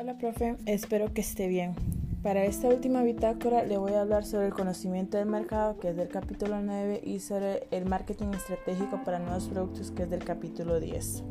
Hola, profe, espero que esté bien. Para esta última bitácora le voy a hablar sobre el conocimiento del mercado, que es del capítulo 9, y sobre el marketing estratégico para nuevos productos, que es del capítulo 10.